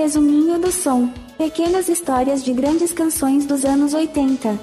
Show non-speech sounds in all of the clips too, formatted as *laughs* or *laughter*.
Resuminho do som: pequenas histórias de grandes canções dos anos 80.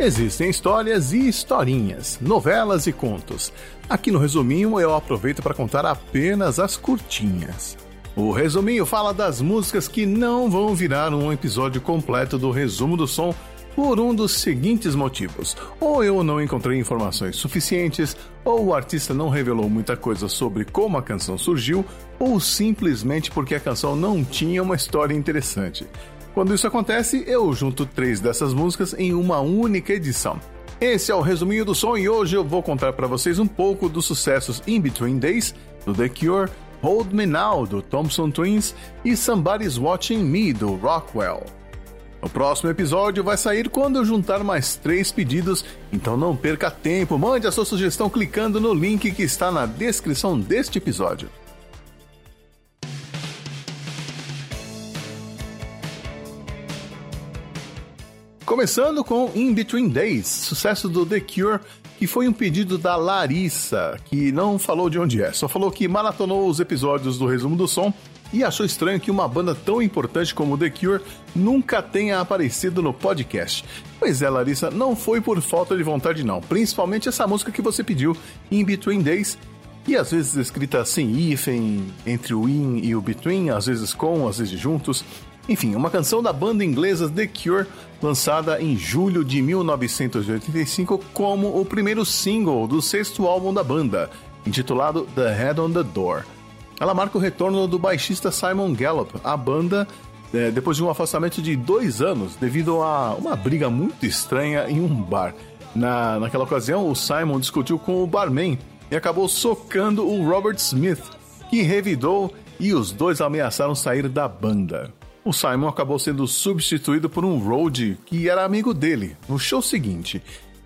Existem histórias e historinhas, novelas e contos. Aqui no Resuminho eu aproveito para contar apenas as curtinhas. O Resuminho fala das músicas que não vão virar um episódio completo do resumo do som por um dos seguintes motivos: ou eu não encontrei informações suficientes, ou o artista não revelou muita coisa sobre como a canção surgiu, ou simplesmente porque a canção não tinha uma história interessante. Quando isso acontece, eu junto três dessas músicas em uma única edição. Esse é o resuminho do som e hoje eu vou contar para vocês um pouco dos sucessos In Between Days do The Cure, Hold Me Now do Thompson Twins e Somebody's Watching Me do Rockwell. O próximo episódio vai sair quando eu juntar mais três pedidos, então não perca tempo, mande a sua sugestão clicando no link que está na descrição deste episódio. Começando com In Between Days, sucesso do The Cure, que foi um pedido da Larissa, que não falou de onde é, só falou que maratonou os episódios do resumo do som e achou estranho que uma banda tão importante como The Cure nunca tenha aparecido no podcast. Pois é, Larissa, não foi por falta de vontade, não. Principalmente essa música que você pediu, In Between Days, e às vezes escrita sem hífen, entre o in e o between, às vezes com, às vezes juntos. Enfim, uma canção da banda inglesa The Cure, lançada em julho de 1985 como o primeiro single do sexto álbum da banda, intitulado The Head on the Door. Ela marca o retorno do baixista Simon Gallup à banda é, depois de um afastamento de dois anos devido a uma briga muito estranha em um bar. Na, naquela ocasião, o Simon discutiu com o barman e acabou socando o Robert Smith, que revidou e os dois ameaçaram sair da banda o Simon acabou sendo substituído por um Road que era amigo dele no show seguinte.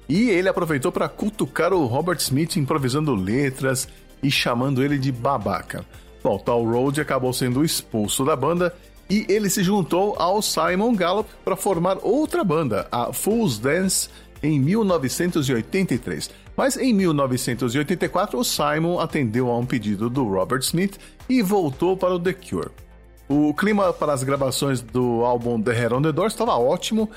E ele aproveitou para cutucar o Robert Smith improvisando letras e chamando ele de babaca. Bom, tal Road acabou sendo expulso da banda e ele se juntou ao Simon Gallup para formar outra banda, a Fool's Dance, em 1983. Mas em 1984, o Simon atendeu a um pedido do Robert Smith e voltou para o The Cure. O clima para as gravações do álbum The Head on the Door estava ótimo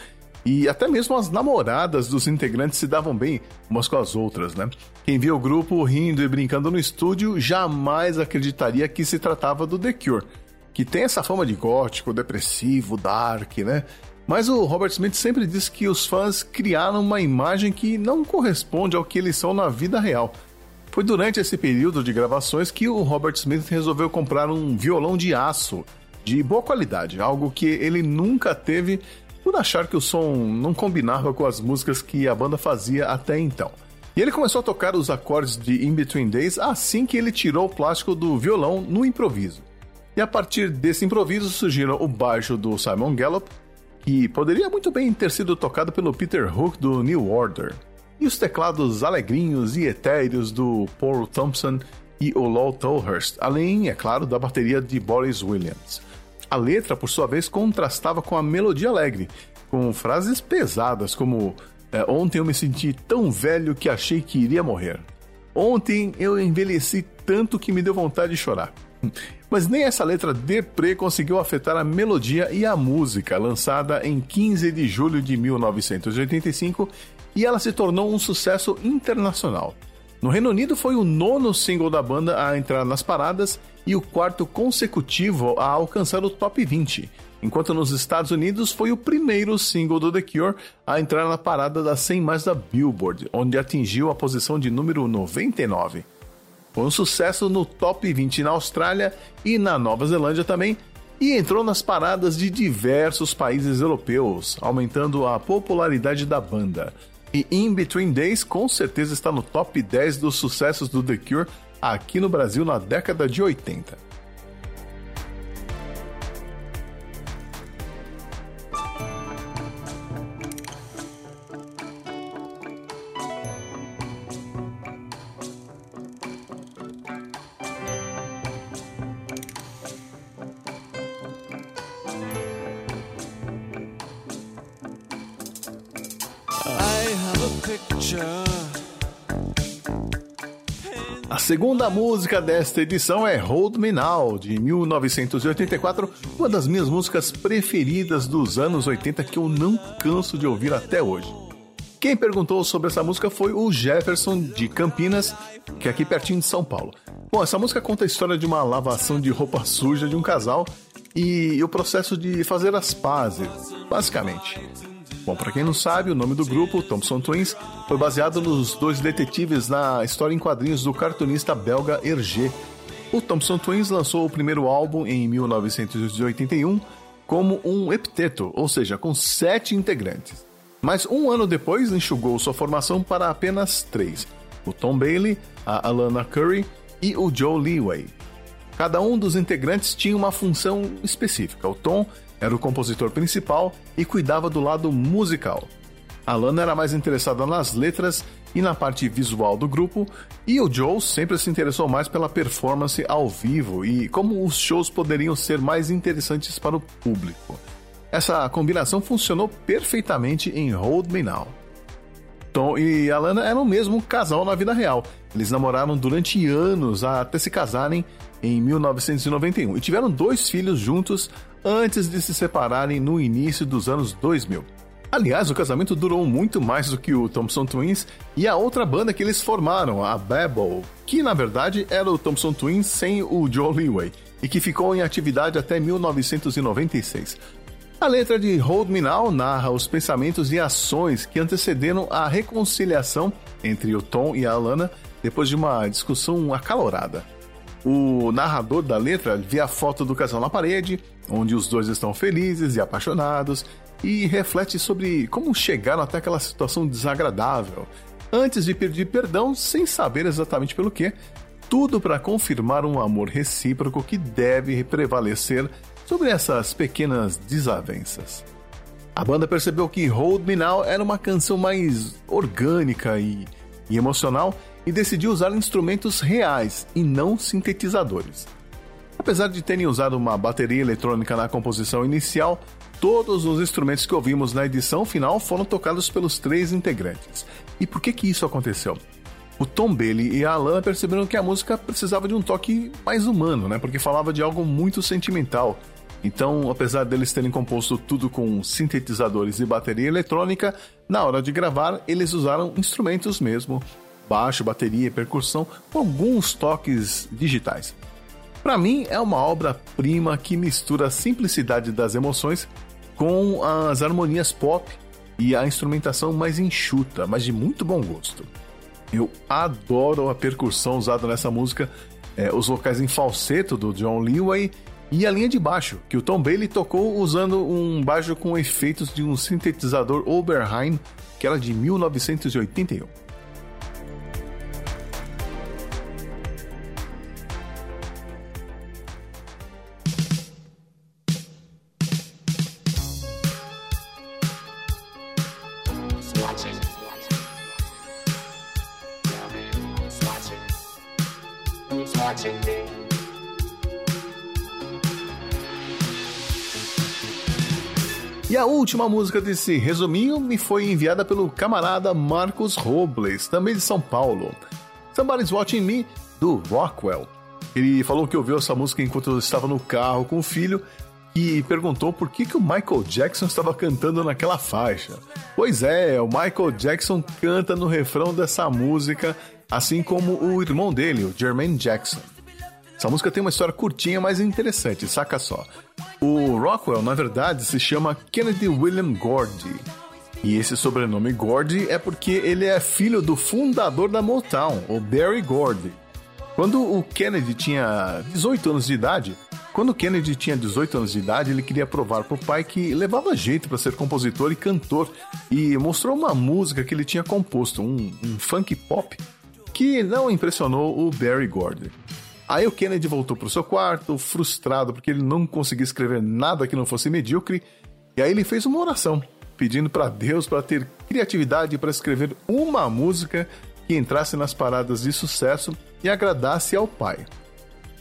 e até mesmo as namoradas dos integrantes se davam bem umas com as outras, né? Quem via o grupo rindo e brincando no estúdio jamais acreditaria que se tratava do The Cure, que tem essa fama de gótico, depressivo, dark, né? Mas o Robert Smith sempre diz que os fãs criaram uma imagem que não corresponde ao que eles são na vida real. Foi durante esse período de gravações que o Robert Smith resolveu comprar um violão de aço de boa qualidade, algo que ele nunca teve por achar que o som não combinava com as músicas que a banda fazia até então. E ele começou a tocar os acordes de In Between Days assim que ele tirou o plástico do violão no improviso. E a partir desse improviso surgiram o baixo do Simon Gallup, que poderia muito bem ter sido tocado pelo Peter Hook do New Order, e os teclados alegrinhos e etéreos do Paul Thompson e o Lowell Tolhurst, além, é claro, da bateria de Boris Williams. A letra, por sua vez, contrastava com a melodia alegre, com frases pesadas como é, Ontem eu me senti tão velho que achei que iria morrer. Ontem eu envelheci tanto que me deu vontade de chorar. Mas nem essa letra deprê conseguiu afetar a melodia e a música, lançada em 15 de julho de 1985, e ela se tornou um sucesso internacional. No Reino Unido foi o nono single da banda a entrar nas paradas e o quarto consecutivo a alcançar o top 20, enquanto nos Estados Unidos foi o primeiro single do The Cure a entrar na parada das 100 mais da Billboard, onde atingiu a posição de número 99. Foi um sucesso no top 20 na Austrália e na Nova Zelândia também, e entrou nas paradas de diversos países europeus, aumentando a popularidade da banda. E In Between Days com certeza está no top 10 dos sucessos do The Cure aqui no Brasil na década de 80. A segunda música desta edição é Hold Me Now, de 1984, uma das minhas músicas preferidas dos anos 80 que eu não canso de ouvir até hoje. Quem perguntou sobre essa música foi o Jefferson de Campinas, que é aqui pertinho de São Paulo. Bom, essa música conta a história de uma lavação de roupa *laughs* suja de um casal e o processo de fazer as pazes, basicamente. Bom, para quem não sabe, o nome do grupo, Thompson Twins, foi baseado nos dois detetives na história em quadrinhos do cartunista belga Hergé. O Thompson Twins lançou o primeiro álbum em 1981 como um epteto, ou seja, com sete integrantes. Mas um ano depois enxugou sua formação para apenas três: o Tom Bailey, a Alana Curry e o Joe Leeway. Cada um dos integrantes tinha uma função específica. O Tom era o compositor principal e cuidava do lado musical. A Lana era mais interessada nas letras e na parte visual do grupo, e o Joe sempre se interessou mais pela performance ao vivo e como os shows poderiam ser mais interessantes para o público. Essa combinação funcionou perfeitamente em Hold Me Now. Tom e Alana eram mesmo um casal na vida real. Eles namoraram durante anos até se casarem em 1991 e tiveram dois filhos juntos antes de se separarem no início dos anos 2000. Aliás, o casamento durou muito mais do que o Thompson Twins e a outra banda que eles formaram, a Babel, que na verdade era o Thompson Twins sem o Joe Leeway e que ficou em atividade até 1996. A letra de Hold Me Now narra os pensamentos e ações que antecederam a reconciliação entre o Tom e a Alana depois de uma discussão acalorada. O narrador da letra vê a foto do casal na parede, onde os dois estão felizes e apaixonados, e reflete sobre como chegaram até aquela situação desagradável, antes de pedir perdão sem saber exatamente pelo que, tudo para confirmar um amor recíproco que deve prevalecer sobre essas pequenas desavenças. A banda percebeu que Hold Me Now era uma canção mais orgânica e, e emocional e decidiu usar instrumentos reais e não sintetizadores. Apesar de terem usado uma bateria eletrônica na composição inicial, todos os instrumentos que ouvimos na edição final foram tocados pelos três integrantes. E por que que isso aconteceu? O Tom Bailey e a Alan perceberam que a música precisava de um toque mais humano, né? Porque falava de algo muito sentimental. Então, apesar deles terem composto tudo com sintetizadores e bateria eletrônica, na hora de gravar eles usaram instrumentos mesmo, baixo, bateria e percussão com alguns toques digitais. Para mim, é uma obra-prima que mistura a simplicidade das emoções com as harmonias pop e a instrumentação mais enxuta, mas de muito bom gosto. Eu adoro a percussão usada nessa música, é, os vocais em falseto do John Leeway e a linha de baixo, que o Tom Bailey tocou usando um baixo com efeitos de um sintetizador Oberheim, que era de 1981. E a última música desse resuminho me foi enviada pelo camarada Marcos Robles, também de São Paulo. Somebody's Watching Me, do Rockwell. Ele falou que ouviu essa música enquanto estava no carro com o filho e perguntou por que, que o Michael Jackson estava cantando naquela faixa. Pois é, o Michael Jackson canta no refrão dessa música, assim como o irmão dele, o Jermaine Jackson. Essa música tem uma história curtinha, mas interessante, saca só. O Rockwell, na verdade, se chama Kennedy William Gordy. E esse sobrenome Gordy é porque ele é filho do fundador da Motown, o Barry Gordy. Quando o Kennedy tinha 18 anos de idade, quando Kennedy tinha 18 anos de idade, ele queria provar para o pai que levava jeito para ser compositor e cantor e mostrou uma música que ele tinha composto, um, um funk pop, que não impressionou o Barry Gordy. Aí o Kennedy voltou para o seu quarto, frustrado porque ele não conseguia escrever nada que não fosse medíocre, e aí ele fez uma oração, pedindo para Deus para ter criatividade para escrever uma música que entrasse nas paradas de sucesso e agradasse ao pai.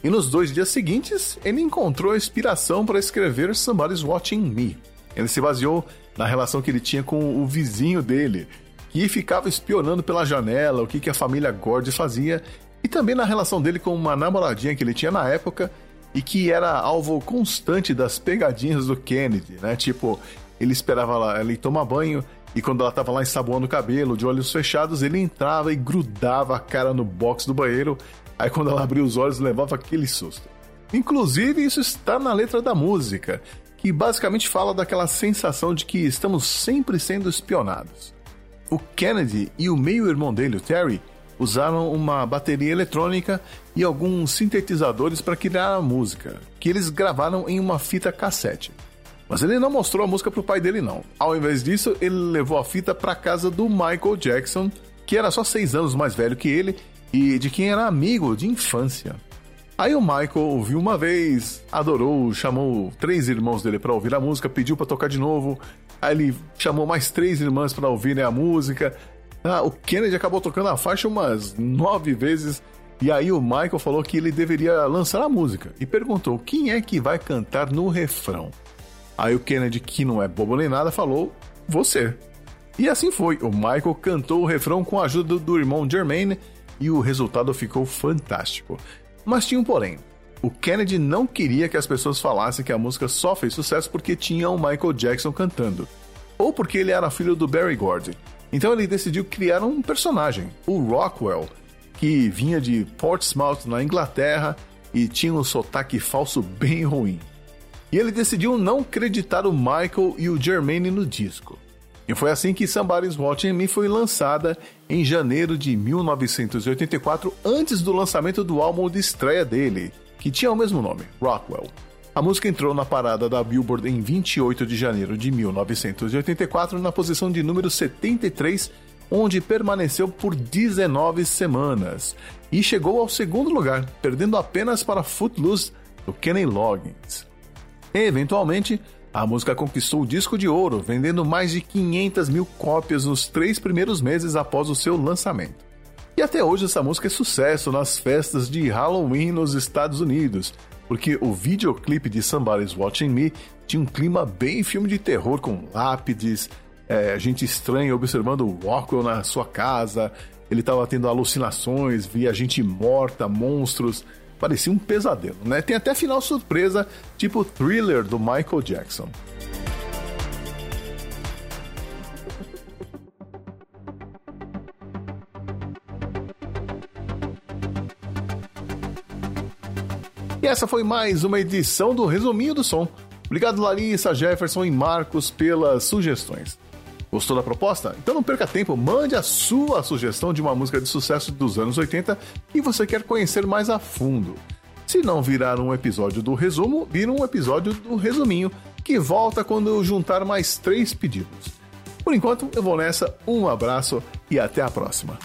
E nos dois dias seguintes, ele encontrou a inspiração para escrever Somebody's Watching Me. Ele se baseou na relação que ele tinha com o vizinho dele, que ficava espionando pela janela o que, que a família Gord fazia, e também na relação dele com uma namoradinha que ele tinha na época e que era alvo constante das pegadinhas do Kennedy, né? Tipo, ele esperava ela ir tomar banho e quando ela tava lá ensaboando o cabelo, de olhos fechados, ele entrava e grudava a cara no box do banheiro. Aí quando ela abria os olhos, levava aquele susto. Inclusive, isso está na letra da música, que basicamente fala daquela sensação de que estamos sempre sendo espionados. O Kennedy e o meio-irmão dele, o Terry, usaram uma bateria eletrônica e alguns sintetizadores para criar a música, que eles gravaram em uma fita cassete. Mas ele não mostrou a música pro pai dele, não. Ao invés disso, ele levou a fita para casa do Michael Jackson, que era só seis anos mais velho que ele e de quem era amigo de infância. Aí o Michael ouviu uma vez, adorou, chamou três irmãos dele para ouvir a música, pediu para tocar de novo. Aí ele chamou mais três irmãs para ouvirem a música. Ah, o Kennedy acabou tocando a faixa umas nove vezes. E aí o Michael falou que ele deveria lançar a música e perguntou quem é que vai cantar no refrão. Aí o Kennedy, que não é bobo nem nada, falou: Você. E assim foi. O Michael cantou o refrão com a ajuda do irmão Jermaine e o resultado ficou fantástico. Mas tinha um porém. O Kennedy não queria que as pessoas falassem que a música só fez sucesso porque tinha o Michael Jackson cantando, ou porque ele era filho do Barry Gordy. Então ele decidiu criar um personagem, o Rockwell, que vinha de Portsmouth, na Inglaterra, e tinha um sotaque falso bem ruim e ele decidiu não acreditar o Michael e o Jermaine no disco. E foi assim que Somebody's Watching Me foi lançada em janeiro de 1984, antes do lançamento do álbum de estreia dele, que tinha o mesmo nome, Rockwell. A música entrou na parada da Billboard em 28 de janeiro de 1984, na posição de número 73, onde permaneceu por 19 semanas e chegou ao segundo lugar, perdendo apenas para Footloose do Kenny Loggins. Eventualmente, a música conquistou o disco de ouro, vendendo mais de 500 mil cópias nos três primeiros meses após o seu lançamento. E até hoje essa música é sucesso nas festas de Halloween nos Estados Unidos, porque o videoclipe de Somebody's Watching Me tinha um clima bem filme de terror com lápides, é, gente estranha observando o Rockwell na sua casa, ele estava tendo alucinações, via gente morta, monstros parecia um pesadelo, né? Tem até final surpresa, tipo thriller do Michael Jackson. Essa foi mais uma edição do Resuminho do Som. Obrigado, Larissa, Jefferson e Marcos, pelas sugestões. Gostou da proposta? Então não perca tempo, mande a sua sugestão de uma música de sucesso dos anos 80 que você quer conhecer mais a fundo. Se não virar um episódio do resumo, vira um episódio do resuminho, que volta quando juntar mais três pedidos. Por enquanto, eu vou nessa, um abraço e até a próxima.